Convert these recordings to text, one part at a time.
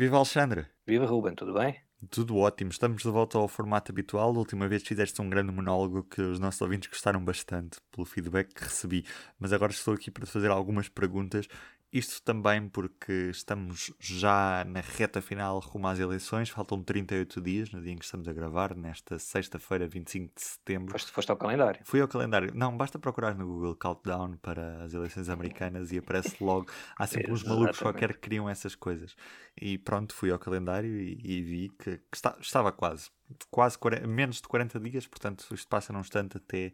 Viva Alexandre! Viva Ruben, tudo bem? Tudo ótimo, estamos de volta ao formato habitual. A última vez fizeste um grande monólogo que os nossos ouvintes gostaram bastante pelo feedback que recebi, mas agora estou aqui para te fazer algumas perguntas isto também porque estamos já na reta final rumo às eleições, faltam 38 dias no dia em que estamos a gravar, nesta sexta-feira, 25 de setembro. Foste, foste ao calendário? Fui ao calendário. Não, basta procurar no Google Countdown para as eleições americanas e aparece logo. Há sempre uns malucos qualquer que criam essas coisas. E pronto, fui ao calendário e, e vi que, que está, estava quase. Quase 40, menos de 40 dias, portanto, isto passa num instante até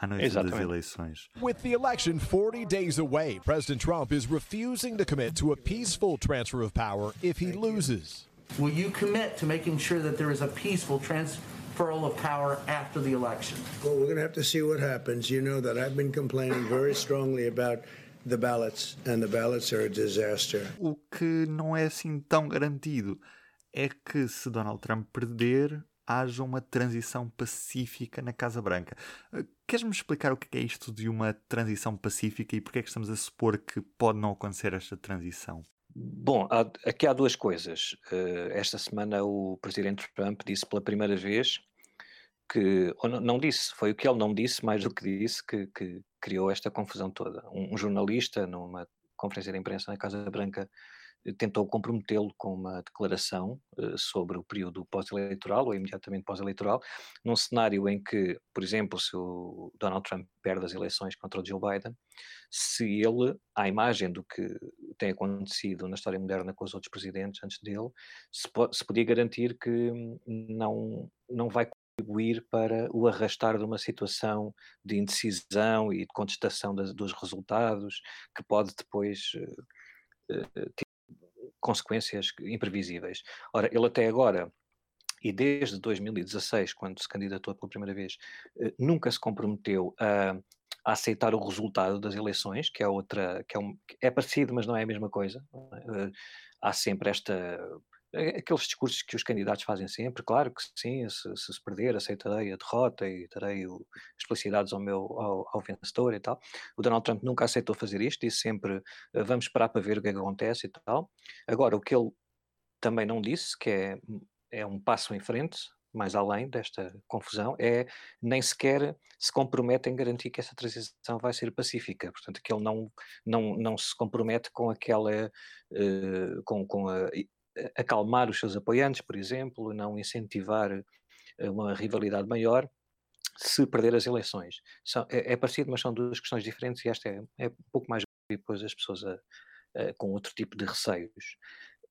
à noite das eleições. With the election 40 days away, President Trump is refusing to commit to a peaceful transfer of power if he loses. Will you commit to making sure that there is a peaceful transferal of power after the election? Well, we're going to have to see what happens. You know that I've been complaining very strongly about the ballots, and the ballots are a disaster. O que não é assim tão garantido é que se Donald Trump perder, haja uma transição pacífica na Casa Branca. Queres-me explicar o que é isto de uma transição pacífica e porque é que estamos a supor que pode não acontecer esta transição? Bom, há, aqui há duas coisas. Uh, esta semana o presidente Trump disse pela primeira vez que, ou não, não, disse, foi o que ele não disse, mais do que disse, que, que criou esta confusão toda. Um, um jornalista, numa conferência de imprensa na Casa Branca, tentou comprometê-lo com uma declaração uh, sobre o período pós-eleitoral ou imediatamente pós-eleitoral, num cenário em que, por exemplo, se o Donald Trump perde as eleições contra o Joe Biden, se ele, à imagem do que tem acontecido na história moderna com os outros presidentes antes dele, se, se podia garantir que não, não vai contribuir para o arrastar de uma situação de indecisão e de contestação das, dos resultados, que pode depois uh, uh, consequências imprevisíveis. Ora, ele até agora e desde 2016, quando se candidatou pela primeira vez, eh, nunca se comprometeu a, a, aceitar o resultado das eleições, que é outra, que é, um, é parecido, mas não é a mesma coisa. É? Há sempre esta aqueles discursos que os candidatos fazem sempre, claro que sim, se, se perder aceitarei a derrota e darei o, as felicidades ao meu ao, ao, vencedor e tal. O Donald Trump nunca aceitou fazer isto, disse sempre eh, vamos esperar para ver o que, é que acontece e tal. Agora, o que ele também não disse, que é, é um passo em frente, mais além desta confusão, é nem sequer se compromete em garantir que essa transição vai ser pacífica. Portanto, que ele não, não, não se compromete com aquela, uh, com, com a acalmar os seus apoiantes, por exemplo, não incentivar eh, uma rivalidade maior se perder as eleições. São, é, é, parecido, mas são duas questões diferentes e esta é, é um pouco mais depois as pessoas a, a, com outro tipo de receios.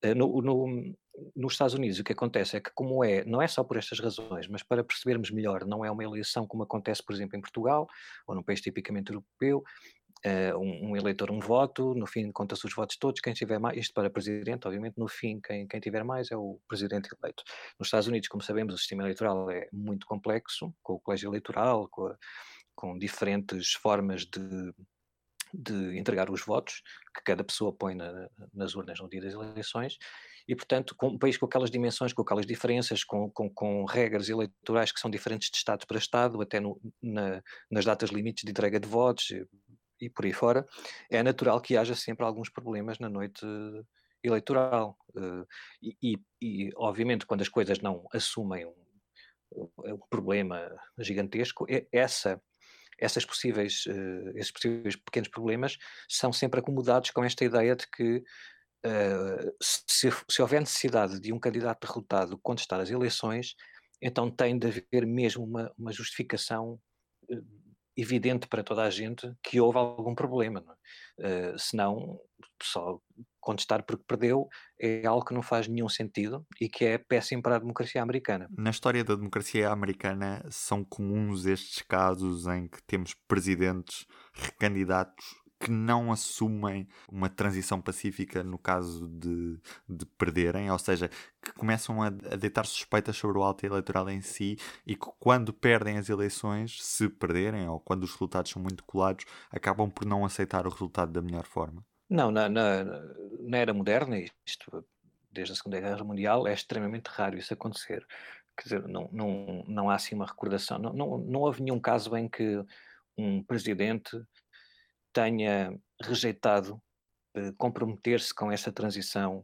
Eh, no, no, nos Estados Unidos o que acontece é que como é, não é só por estas razões, mas para percebermos melhor, não é uma eleição como acontece, por exemplo, em Portugal, ou num país tipicamente europeu, uh, um, um, eleitor um voto, no fim conta-se os votos todos, quem tiver mais, isto para presidente, obviamente, no fim quem, quem tiver mais é o presidente eleito. Nos Estados Unidos, como sabemos, o sistema eleitoral é muito complexo, com o colégio eleitoral, com, a, com diferentes formas de, de entregar os votos que cada pessoa põe na, nas urnas no dia das eleições, e, portanto, com um país com aquelas dimensões, com aquelas diferenças, com, com, com regras eleitorais que são diferentes de Estado para Estado, até no, na, nas datas limites de entrega de votos, e por aí fora, é natural que haja sempre alguns problemas na noite eleitoral. Eh, e, e, e obviamente, quando as coisas não assumem um, um problema gigantesco, essa essas possíveis, uh, esses possíveis pequenos problemas são sempre acomodados com esta ideia de que se, se, houver necessidade de um candidato derrotado contestar as eleições, então tem de haver mesmo uma, uma justificação evidente para toda a gente que houve algum problema. Não é? uh, senão, só contestar porque perdeu é algo que não faz nenhum sentido e que é péssimo para a democracia americana. Na história da democracia americana são comuns estes casos em que temos presidentes recandidatos que não assumem uma transição pacífica no caso de, de perderem, ou seja, que começam a, a deitar suspeitas sobre o alto eleitoral em si e que quando perdem as eleições, se perderem ou quando os resultados são muito colados, acabam por não aceitar o resultado da melhor forma. Não, na, na, na era moderna, isto desde a Segunda Guerra Mundial, é extremamente raro isso acontecer. Quer dizer, não, não, não há assim uma recordação. Não, não, não houve nenhum caso em que um presidente tenha rejeitado uh, comprometer-se com essa transição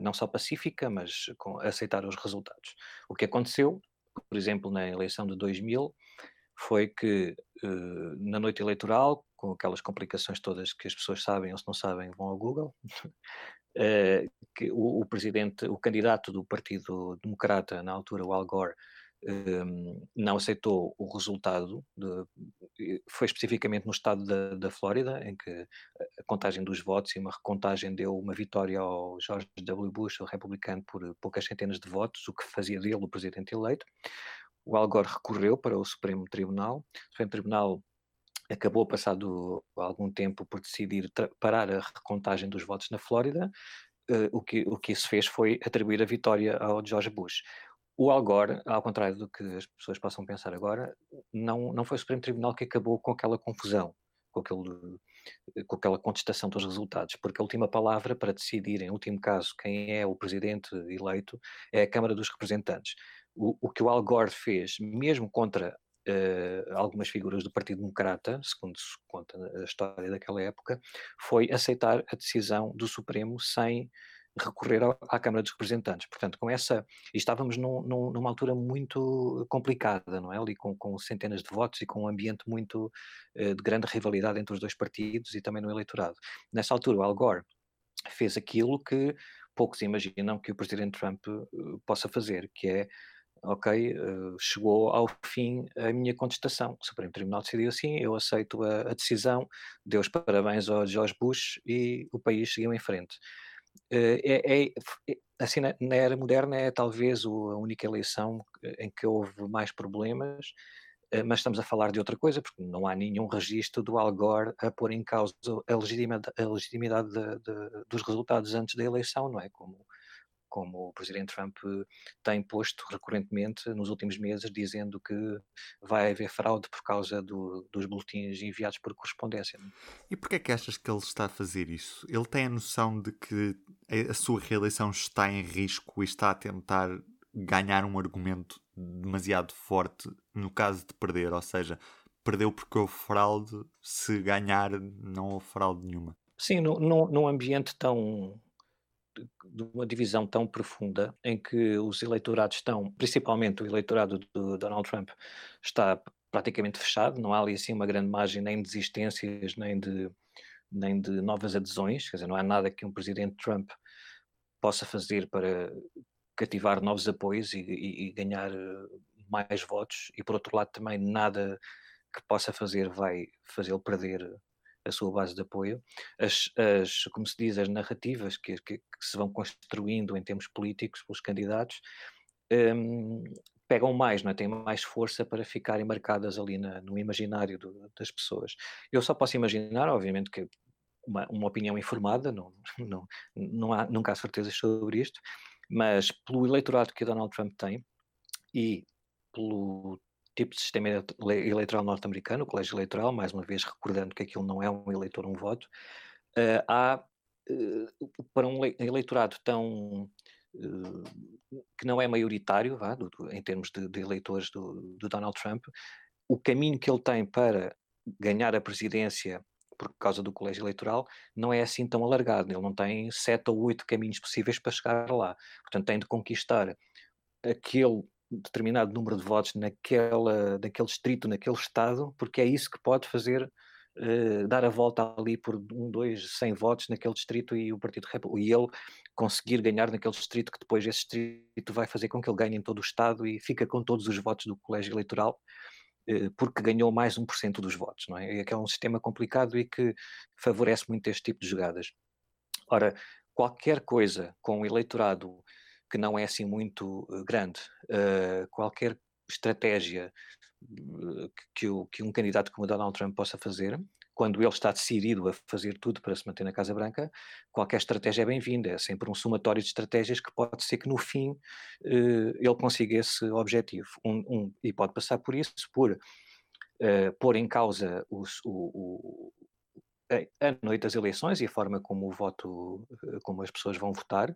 não só pacífica, mas com aceitar os resultados. O que aconteceu, por exemplo, na eleição de 2000, foi que na noite eleitoral, com aquelas complicações todas que as pessoas sabem ou se não sabem vão ao Google, que o, o, presidente, o candidato do Partido Democrata na altura, o Al Gore, um, não aceitou o resultado, de, foi especificamente no estado da, da Flórida, em que a contagem dos votos e uma recontagem deu uma vitória ao George W. Bush, o republicano, por poucas centenas de votos, o que fazia dele o presidente eleito. O Al Gore recorreu para o Supremo Tribunal. O Supremo Tribunal acabou, passado algum tempo, por decidir parar a recontagem dos votos na Flórida. Uh, o, que, o que isso fez foi atribuir a vitória ao George Bush. O Al Gore, ao contrário do que as pessoas possam pensar agora, não, não foi o Supremo Tribunal que acabou com aquela confusão, com, aquele, com aquela contestação dos resultados, porque a última palavra para decidir, em último caso, quem é o presidente eleito é a Câmara dos Representantes. O, o que o Al Gore fez, mesmo contra uh, algumas figuras do Partido Democrata, segundo se conta a história daquela época, foi aceitar a decisão do Supremo sem recorrer à Câmara dos Representantes. Portanto, com essa. E estávamos num, num, numa altura muito complicada, não é? Ali com, com, centenas de votos e com um ambiente muito uh, de grande rivalidade entre os dois partidos e também no eleitorado. Nessa altura, o Al Gore fez aquilo que poucos imaginam que o presidente Trump uh, possa fazer, que é ok, uh, chegou ao fim a minha contestação. O Supremo Tribunal decidiu assim, eu aceito a, a decisão, deu os parabéns ao George Bush e o país seguiu em frente. Eh, é, é, é, assim, na, na, era moderna é talvez o, a única eleição em que houve mais problemas, eh, mas estamos a falar de outra coisa, porque não há nenhum registro do Al Gore a pôr em causa a legitimidade, a legitimidade de, de, dos resultados antes da eleição, não é? Como como o Presidente Trump tem posto recorrentemente nos últimos meses, dizendo que vai haver fraude por causa do, dos boletins enviados por correspondência. É? E porquê é que achas que ele está a fazer isso? Ele tem a noção de que a sua reeleição está em risco e está a tentar ganhar um argumento demasiado forte no caso de perder, ou seja, perdeu porque houve fraude, se ganhar não houve fraude nenhuma. Sim, num ambiente tão de uma divisão tão profunda em que os eleitorados estão, principalmente o eleitorado do Donald Trump, está praticamente fechado, não há ali assim uma grande margem nem de desistências, nem de, nem de novas adesões, quer dizer, não há nada que um presidente Trump possa fazer para cativar novos apoios e, e, e ganhar eh, mais votos, e por outro lado também nada que possa fazer vai fazê-lo perder a sua base de apoio, as, as como se diz, as narrativas que, que, que, se vão construindo em termos políticos pelos candidatos um, pegam mais, não é? têm mais força para ficarem marcadas ali na, no imaginário do, das pessoas. Eu só posso imaginar, obviamente, que uma, uma opinião informada, não, não, não há, nunca há certezas sobre isto, mas pelo eleitorado que Donald Trump tem e pelo tipo de sistema eleitoral norte-americano, o colégio eleitoral, mais uma vez recordando que aquilo não é um eleitor, um voto, uh, há, uh, para um eleitorado tão uh, que não é maioritário, vá, do, do, em termos de, de eleitores do, do, Donald Trump, o caminho que ele tem para ganhar a presidência por causa do colégio eleitoral não é assim tão alargado, ele não tem sete ou oito caminhos possíveis para chegar lá, portanto tem de conquistar aquele determinado número de votos naquela, naquele distrito, naquele estado, porque é isso que pode fazer uh, dar a volta ali por um, dois, cem votos naquele distrito e o Partido e ele conseguir ganhar naquele distrito, que depois esse distrito vai fazer com que ele ganhe em todo o estado e fica com todos os votos do colégio eleitoral uh, porque ganhou mais 1% dos votos, não é? É que é um sistema complicado e que favorece muito este tipo de jogadas. Ora, qualquer coisa com o eleitorado que não é assim muito uh, grande. Uh, qualquer estratégia uh, que, o, que um candidato como Donald Trump possa fazer, quando ele está decidido a fazer tudo para se manter na Casa Branca, qualquer estratégia é bem-vinda. É sempre um somatório de estratégias que pode ser que no fim ele consiga esse objetivo. Um, um, e pode passar por isso, por pôr em causa os, o, o a noite das eleições e a forma como o voto, como as pessoas vão votar,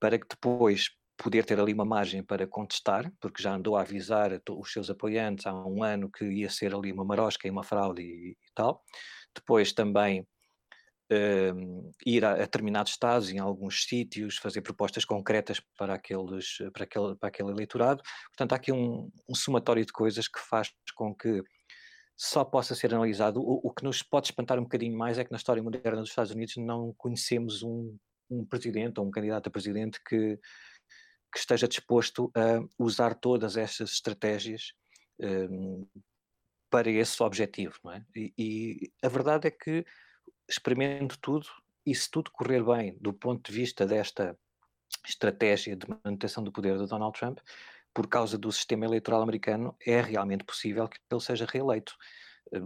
para que depois poder ter ali uma margem para contestar, porque já andou a avisar os seus apoiantes há um ano que ia ser ali uma marosca e uma fraude e, e tal. Depois também uh, ir a, a, determinados estados, em alguns sítios, fazer propostas concretas para, aqueles, para, aquele, para aquele eleitorado. Portanto, há aqui um, um somatório de coisas que faz com que só possa ser analisado. O, o, que nos pode espantar um bocadinho mais é que na história moderna dos Estados Unidos não conhecemos um, um presidente ou um candidato a presidente que, que esteja disposto a usar todas estas estratégias um, para esse objetivo, não é? E, e, a verdade é que experimento tudo e se tudo correr bem do ponto de vista desta estratégia de manutenção do poder de Donald Trump, por causa do sistema eleitoral americano, é realmente possível que ele seja reeleito.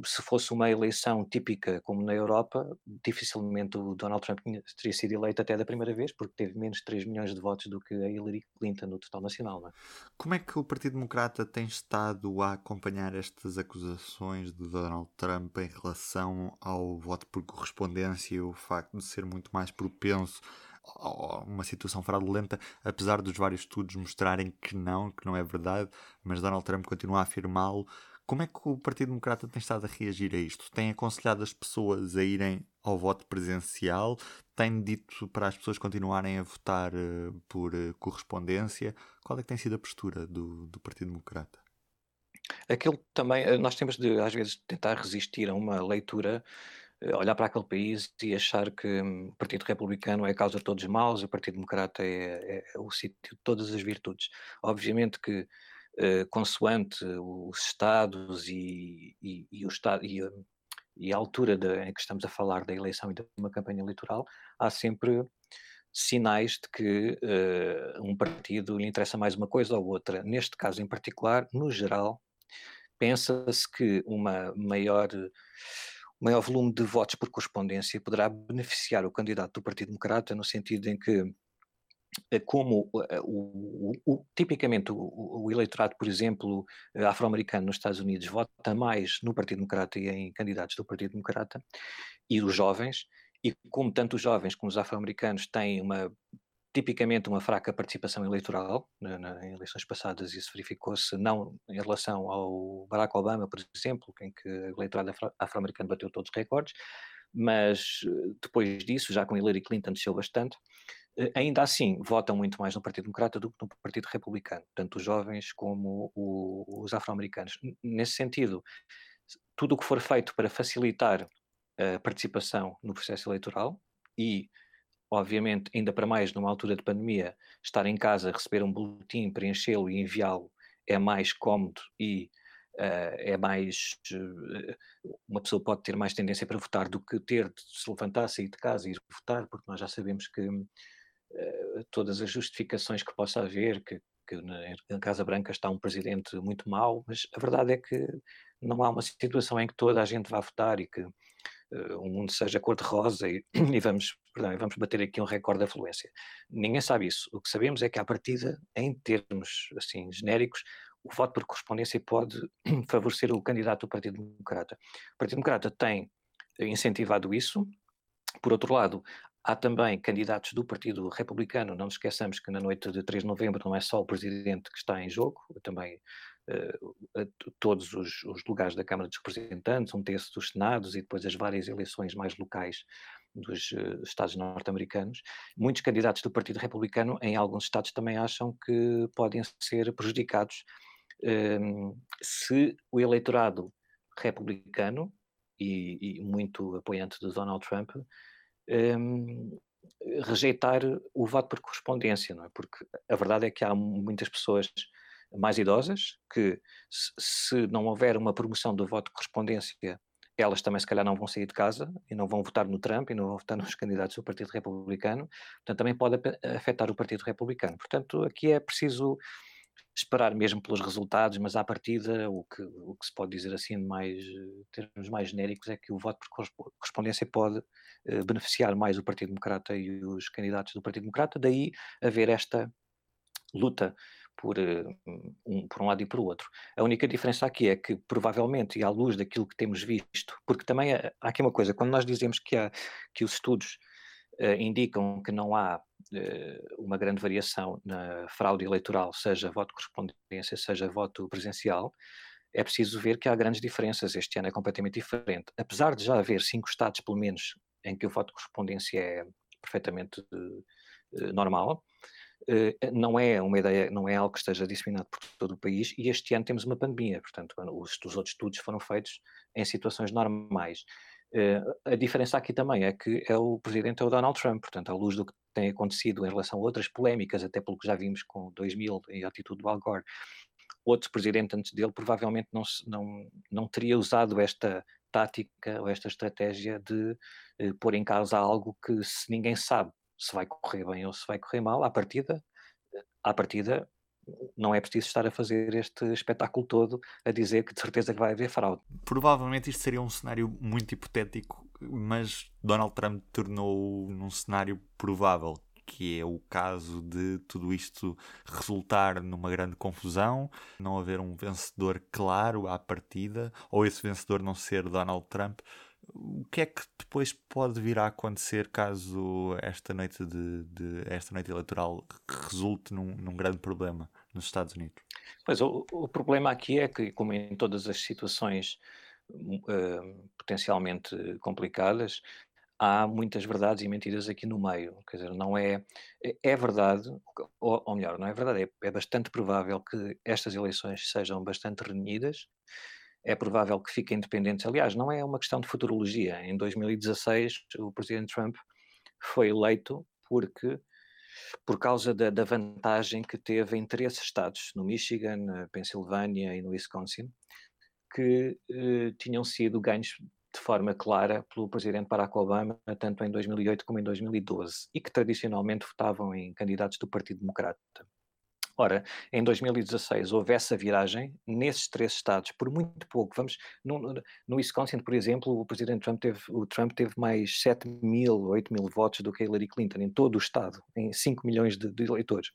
Se fosse uma eleição típica como na Europa, dificilmente o Donald Trump teria sido eleito até da primeira vez, porque teve menos de 3 milhões de votos do que a Hillary Clinton no total nacional. É? Como é que o Partido Democrata tem estado a acompanhar estas acusações de Donald Trump em relação ao voto por correspondência e o facto de ser muito mais propenso uma situação fraudulenta, apesar dos vários estudos mostrarem que não, que não é verdade, mas Donald Trump continua a afirmá-lo. Como é que o Partido Democrata tem estado a reagir a isto? Tem aconselhado as pessoas a irem ao voto presencial? Tem dito para as pessoas continuarem a votar uh, por uh, correspondência? Qual é que tem sido a postura do, do Partido Democrata? Aquilo também, eh, nós temos de, às vezes, tentar resistir a uma leitura olhar para aquele país e achar que hum, o Partido Republicano é a causa de todos os males, o Partido Democrata é, é, é o sítio de todas as virtudes. Obviamente que, eh, consoante os Estados e, e, e o Estado, e, hum, e, a altura de, em que estamos a falar da eleição e de uma campanha eleitoral, há sempre sinais de que uh, um partido lhe interessa mais uma coisa ou outra. Neste caso em particular, no geral, pensa-se que uma maior maior volume de votos por correspondência poderá beneficiar o candidato do Partido Democrata no sentido em que eh, como eh, o, o, o, tipicamente o, eleitorado, por exemplo, eh, afro-americano nos Estados Unidos vota mais no Partido Democrata e em candidatos do Partido Democrata, e os jovens, e como tanto os jovens como os afro-americanos têm uma tipicamente uma fraca participação eleitoral, na, na, em eleições passadas isso verificou-se não em relação ao Barack Obama, por exemplo, em que o eleitorado afro-americano bateu todos os recordes, mas eh, depois disso, já com Hillary Clinton desceu bastante, eh, ainda assim votam muito mais no Partido Democrata do que no Partido Republicano, tanto os jovens como o, os afro-americanos. Nesse sentido, tudo o que for feito para facilitar a participação no processo eleitoral e obviamente, ainda para mais numa altura de pandemia, estar em casa, receber um boletim, preenchê-lo e enviá-lo é mais cómodo e uh, é mais. Uh, uma pessoa pode ter mais tendência para votar do que ter de se levantar, sair de casa e ir votar, porque nós já sabemos que todas as justificações que possa haver, que, que na Casa Branca está um presidente muito mau, mas a verdade é que não há uma situação em que toda a gente vá votar e que uh, o mundo seja cor-de-rosa e, e, vamos, perdão, vamos bater aqui um recorde de afluência. Ninguém sabe isso. O que sabemos é que, à partida, em termos assim genéricos, o voto por correspondência pode favorecer o candidato do Partido Democrata. O Partido Democrata tem incentivado isso. Por outro lado, há também candidatos do Partido Republicano. Não nos esqueçamos que na noite de 3 de novembro não é só o presidente que está em jogo, também uh, todos os, os, lugares da Câmara dos Representantes, um terço dos Senados e depois as várias eleições mais locais dos uh, Estados norte-americanos. Muitos candidatos do Partido Republicano, em alguns estados, também acham que podem ser prejudicados uh, se o eleitorado republicano e, e, muito apoiante de Donald Trump um, rejeitar o voto por correspondência, não é? Porque a verdade é que há muitas pessoas mais idosas, que se não houver uma promoção do voto de correspondência, elas também se calhar não vão sair de casa e não vão votar no Trump e não vão votar nos candidatos do Partido Republicano, portanto também pode afetar o Partido Republicano. Portanto, aqui é preciso esperar mesmo pelos resultados, mas à partida o que, o que se pode dizer assim mais termos mais genéricos é que o voto por correspondência pode eh, beneficiar mais o Partido Democrata e os candidatos do Partido Democrata, daí haver esta luta por, eh, um, por um lado e por outro. A única diferença aqui é que, provavelmente, e à luz daquilo que temos visto, porque também há, aqui uma coisa, quando nós dizemos que, há, que os estudos indicam que não há uma grande variação na fraude eleitoral, seja voto correspondência, seja voto presencial, é preciso ver que há grandes diferenças. Este ano é completamente diferente. Apesar de já haver cinco estados, pelo menos, em que o voto correspondência é perfeitamente uh, normal. Uh, não é uma ideia, não é algo que esteja disseminado por todo o país e este ano temos uma pandemia, portanto os, os outros estudos foram feitos em situações normais. A diferença aqui também é que é o presidente é o Donald Trump, portanto, à luz do que tem acontecido em relação a outras polémicas, até pelo que já vimos com 2000 e a atitude do Al Gore, outro presidente antes dele provavelmente não, não, não teria usado esta tática ou esta estratégia de eh, pôr em causa algo que se ninguém sabe se vai correr bem ou se vai correr mal, à partida, à partida não é preciso estar a fazer este espetáculo todo a dizer que de certeza que vai haver fraude. Provavelmente isto seria um cenário muito hipotético, mas Donald Trump tornou num cenário provável, que é o caso de tudo isto resultar numa grande confusão, não haver um vencedor claro à partida, ou esse vencedor não ser Donald Trump. O que é que depois pode vir a acontecer caso esta noite de, de esta noite eleitoral resulte num, num, grande problema nos Estados Unidos? Pois o, o, problema aqui é que, como em todas as situações uh, potencialmente complicadas, há muitas verdades e mentiras aqui no meio. Quer dizer, não é. É, é verdade, ou, ou melhor, não é verdade, é, é bastante provável que estas eleições sejam bastante renhidas é provável que fiquem independentes. Aliás, não é uma questão de futurologia. Em 2016, o presidente Trump foi eleito porque por causa da, da, vantagem que teve em três estados, no Michigan, na Pensilvânia e no Wisconsin, que eh, tinham sido ganhos de forma clara pelo presidente Barack Obama, tanto em 2008 como em 2012, e que tradicionalmente votavam em candidatos do Partido Democrata. Ora, em 2016 houve essa viragem nesses três estados, por muito pouco. Vamos, no, no Wisconsin, por exemplo, o presidente Trump teve, o Trump teve mais 7 mil, 8 mil votos do que Hillary Clinton em todo o estado, em 5 milhões de, de eleitores.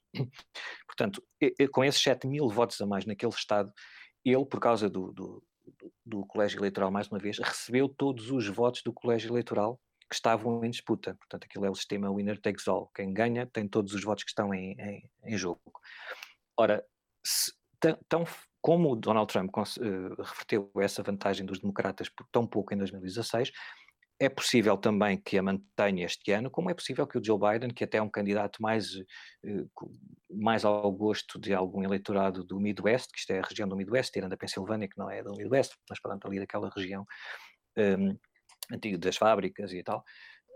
Portanto, com esses 7 mil votos a mais naquele estado, ele, por causa do, do, do colégio eleitoral, mais uma vez, recebeu todos os votos do colégio eleitoral que estavam em disputa. Portanto, aquilo é o sistema winner takes all. Quem ganha tem todos os votos que estão em, em, em jogo. Ora, se, tão, como Donald Trump uh, reverteu essa vantagem dos democratas por tão pouco em 2016, é possível também que a mantenha este ano, como é possível que o Joe Biden, que até é um candidato mais, uh, mais ao gosto de algum eleitorado do Midwest, que isto é a região do Midwest, tirando a Pensilvânia, que não é do Midwest, mas pronto, ali daquela região um, antiga das fábricas e tal,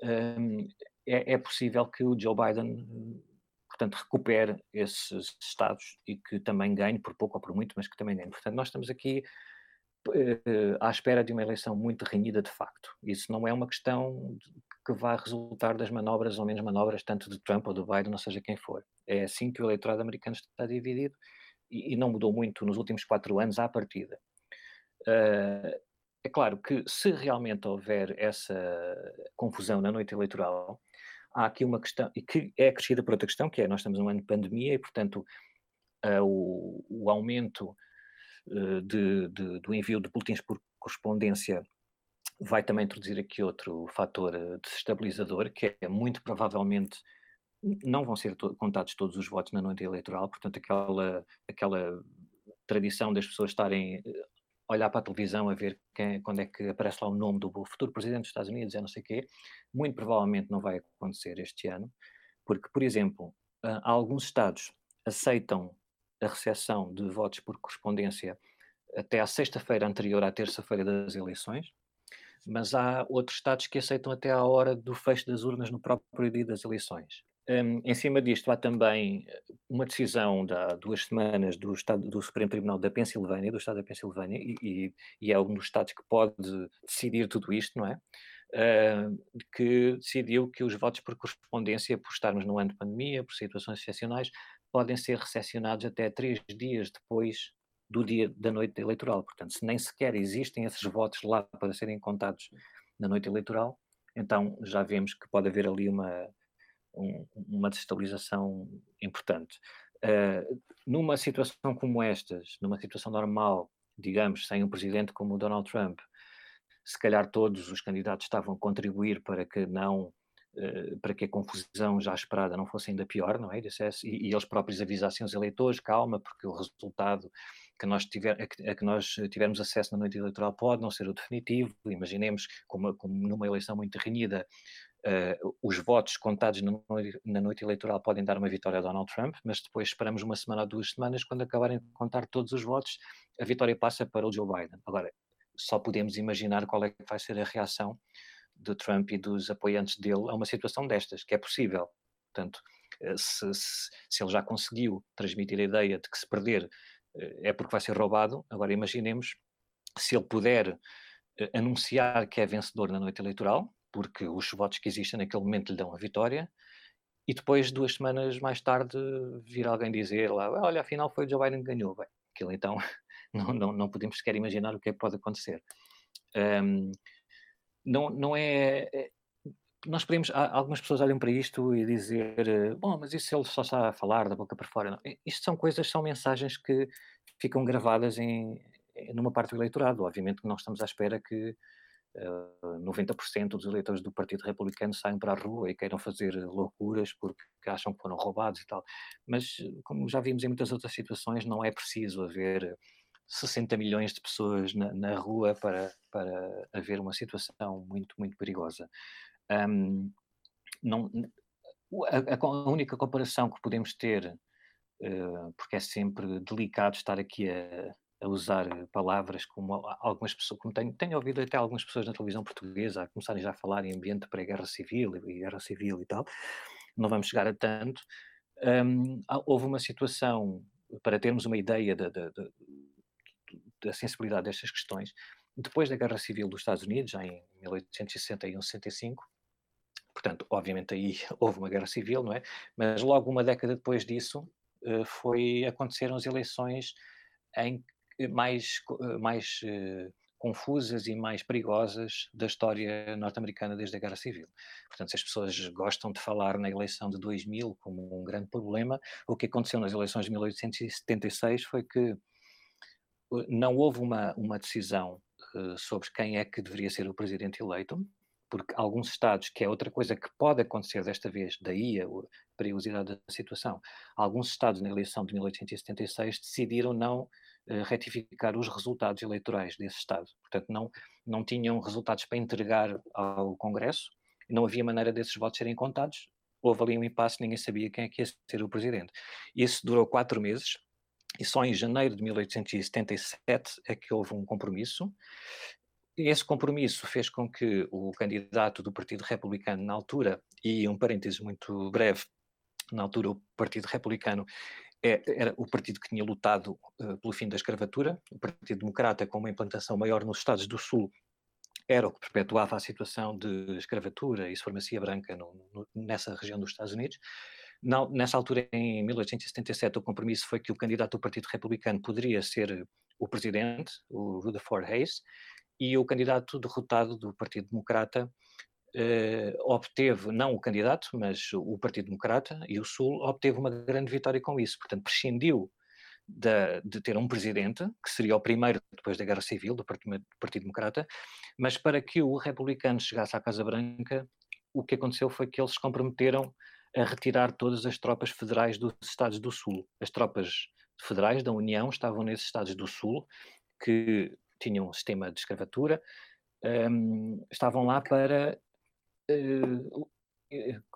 um, é, é, possível que o Joe Biden portanto, recupere esses estados e que também ganhe, por pouco ou por muito, mas que também ganhe. Portanto, nós estamos aqui à espera de uma eleição muito renhida de facto. Isso não é uma questão que vai resultar das manobras ou menos manobras, tanto de Trump ou do Biden, ou seja quem for. É assim que o eleitorado americano está dividido e, e não mudou muito nos últimos quatro anos à partida. Uh, é claro que se realmente houver essa confusão na noite eleitoral, há aqui uma questão, e que é acrescida por outra questão, que é nós estamos num ano de pandemia e, portanto, uh, o, o, aumento de, de, do envio de boletins por correspondência vai também introduzir aqui outro fator uh, desestabilizador, que é muito provavelmente não vão ser to contados todos os votos na noite eleitoral, portanto, aquela, aquela tradição das pessoas estarem olhar para a televisão a ver quem, quando é que aparece lá o nome do futuro presidente dos Estados Unidos, é não sei o quê, muito provavelmente não vai acontecer este ano, porque, por exemplo, alguns estados aceitam a recepção de votos por correspondência até à sexta-feira anterior à terça-feira das eleições, mas há outros estados que aceitam até à hora do fecho das urnas no próprio dia das eleições. Um, em cima disto, há também eh, uma decisão de há duas semanas do, Estado, do Supremo Tribunal da Pensilvânia, do Estado da Pensilvânia, e, e, e, é um dos Estados que pode decidir tudo isto, não é? Uh, que decidiu que os votos por correspondência, por estarmos no ano de pandemia, por situações excepcionais, podem ser recepcionados até três dias depois do dia da noite eleitoral. Portanto, se nem sequer existem esses votos lá para serem contados na noite eleitoral, então já vemos que pode haver ali uma um, uma destabilização importante. Uh, numa situação como estas, numa situação normal, digamos, sem um presidente como o Donald Trump, se calhar todos os candidatos estavam a contribuir para que não para que a confusão já esperada não fosse ainda pior, não é? E, e eles próprios avisassem os eleitores, calma, porque o resultado que nós, tiver, a que, nós tivermos acesso na noite eleitoral pode não ser o definitivo. Imaginemos, como, como numa eleição muito renhida, uh, os votos contados na noite, na noite, eleitoral podem dar uma vitória a Donald Trump, mas depois esperamos uma semana ou duas semanas, quando acabarem de contar todos os votos, a vitória passa para o Joe Biden. Agora, só podemos imaginar qual é que vai ser a reação de Trump e dos apoiantes dele a uma situação destas, que é possível. Portanto, eh, se, se, se ele já conseguiu transmitir a ideia de que se perder eh, é porque vai ser roubado. Agora imaginemos se ele puder eh, anunciar que é vencedor na noite eleitoral, porque os votos que existem naquele momento lhe dão a vitória, e depois, duas semanas mais tarde, vir alguém dizer lá, olha, afinal foi Joe Biden que ganhou. Bem, aquilo então, não, não, não podemos sequer imaginar o que é que pode acontecer. Um, não, não é, é nós podemos, algumas pessoas olham para isto e dizer, eh, bom, mas isso ele só está a falar da boca para fora. Não. Isto são coisas, são mensagens que ficam gravadas em, numa parte do eleitorado. Obviamente que não estamos à espera que uh, eh, 90% dos eleitores do Partido Republicano saiam para a rua e queiram fazer loucuras porque acham que foram roubados e tal. Mas, como já vimos em muitas outras situações, não é preciso haver 60 milhões de pessoas na, na rua para, para haver uma situação muito, muito perigosa. Um, não, a, a, única comparação que podemos ter, uh, porque é sempre delicado estar aqui a, a, usar palavras como algumas pessoas, como tenho, tenho ouvido até algumas pessoas na televisão portuguesa a começarem já a falar em ambiente pré-guerra civil e guerra civil e tal, não vamos chegar a tanto. Um, houve uma situação, para termos uma ideia da, da sensibilidade destas questões, depois da Guerra Civil dos Estados Unidos, já em 1861-65, Portanto, obviamente aí houve uma guerra civil, não é? Mas logo uma década depois disso eh, foi aconteceram as eleições em mais eh, mais uh, confusas e mais perigosas da história norte-americana desde a Guerra Civil. Portanto, se as pessoas gostam de falar na eleição de 2000 como um grande problema, o que aconteceu nas eleições de 1876 foi que não houve uma, uma decisão uh, sobre quem é que deveria ser o presidente eleito, porque alguns Estados, que é outra coisa que pode acontecer desta vez, daí a perigosidade da situação, alguns Estados na eleição de 1876 decidiram não uh, retificar os resultados eleitorais desse Estado. Portanto, não, não tinham resultados para entregar ao Congresso, não havia maneira desses votos serem contados, houve ali um impasse, ninguém sabia quem é que ia ser o presidente. Isso durou quatro meses, e só em janeiro de 1877 é que houve um compromisso, esse compromisso fez com que o candidato do Partido Republicano na altura, e um parênteses muito breve, na altura o Partido Republicano é, era o partido que tinha lutado uh, pelo fim da escravatura, o Partido Democrata, com uma implantação maior nos Estados do Sul, era o que perpetuava a situação de escravatura e supremacia branca no, no, nessa região dos Estados Unidos. Nessa altura, em 1877, o compromisso foi que o candidato do Partido Republicano poderia ser o presidente, o Rutherford Hayes, e o candidato derrotado do Partido Democrata eh, obteve, não o candidato, mas o Partido Democrata e o Sul, obteve uma grande vitória com isso. Portanto, prescindiu de, de, ter um presidente, que seria o primeiro depois da Guerra Civil, do Partido, Partido Democrata, mas para que o republicano chegasse à Casa Branca, o que aconteceu foi que eles se comprometeram a retirar todas as tropas federais dos Estados do Sul. As tropas federais da União estavam nesses Estados do Sul, que tinham um sistema de escravatura, um, estavam lá para, uh,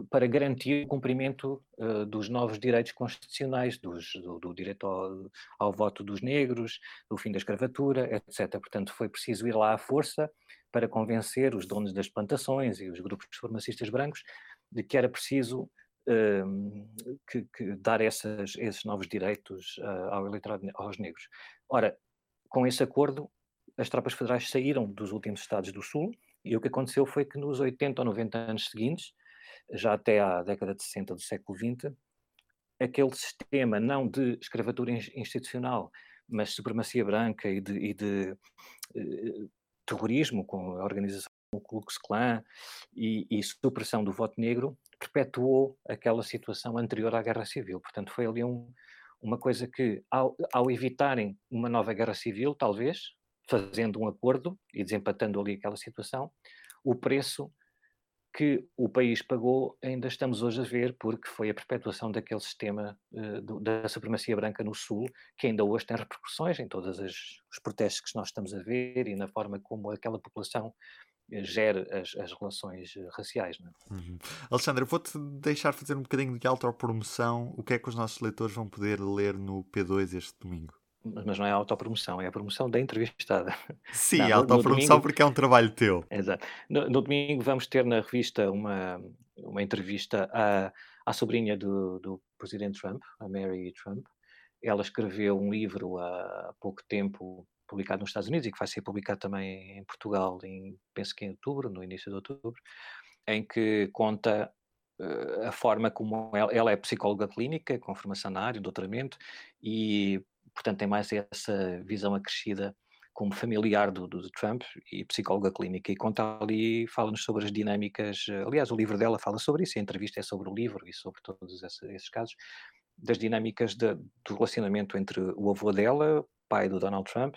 para garantir o cumprimento uh, dos novos direitos constitucionais, dos, do, do, direito ao, ao, voto dos negros, do fim da escravatura, etc. Portanto, foi preciso ir lá à força para convencer os donos das plantações e os grupos farmacistas brancos de que era preciso que, que, dar essas, esses novos direitos uh, ao eleitorado, aos negros. Ora, com esse acordo, as tropas federais saíram dos últimos estados do Sul e o que aconteceu foi que nos 80 ou 90 anos seguintes, já até à década de 60 do século XX, aquele sistema não de escravatura institucional, mas supremacia branca e de, e de uh, terrorismo com a organização do Ku Klux Klan e, e supressão do voto negro, perpetuou aquela situação anterior à Guerra Civil. Portanto, foi ali um, uma coisa que, ao, ao evitarem uma nova guerra civil, talvez, fazendo um acordo e desempatando ali aquela situação, o preço que o país pagou, ainda estamos hoje a ver, porque foi a perpetuação daquele sistema uh, do, da supremacia branca no Sul, que ainda hoje tem repercussões em todos os protestos que nós estamos a ver e na forma como aquela população gera as, as relações eh, raciais. Não é? uhum. Alexandre, vou-te deixar fazer um bocadinho de autopromoção. O que é que os nossos leitores vão poder ler no P2 este domingo? mas não é a autopromoção, é a promoção da entrevistada. Sim, não, a autopromoção porque é um trabalho teu. Exato. No, no, domingo vamos ter na revista uma, uma entrevista à, à sobrinha do, do presidente Trump, a Mary Trump. Ela escreveu um livro há pouco tempo, publicado nos Estados Unidos e que vai ser publicado também em Portugal, em, penso que em outubro, no início de outubro, em que conta uh, a forma como ela, ela é psicóloga clínica, com formação na área, doutoramento, e portanto tem mais essa visão acrescida como familiar do, do, Trump e psicóloga clínica e conta ali, fala-nos sobre as dinâmicas, aliás o livro dela fala sobre isso, a entrevista é sobre o livro e sobre todos esses, esses casos, das dinâmicas de, do relacionamento entre o avô dela, pai do Donald Trump,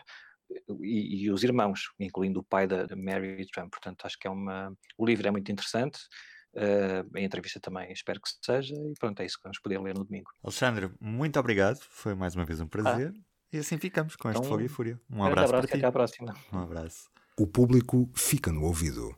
e, e, os irmãos, incluindo o pai da Mary Trump. Portanto, acho que é uma. O livro é muito interessante. Uh, a entrevista também espero que seja, e pronto, é isso que vamos poder ler no domingo. Alexandre, muito obrigado, foi mais uma vez um prazer. Ah. E assim ficamos com este então, Fogo e Fúria. Um abraço, abraço para ti. Até à próxima. Um abraço. O público fica no ouvido.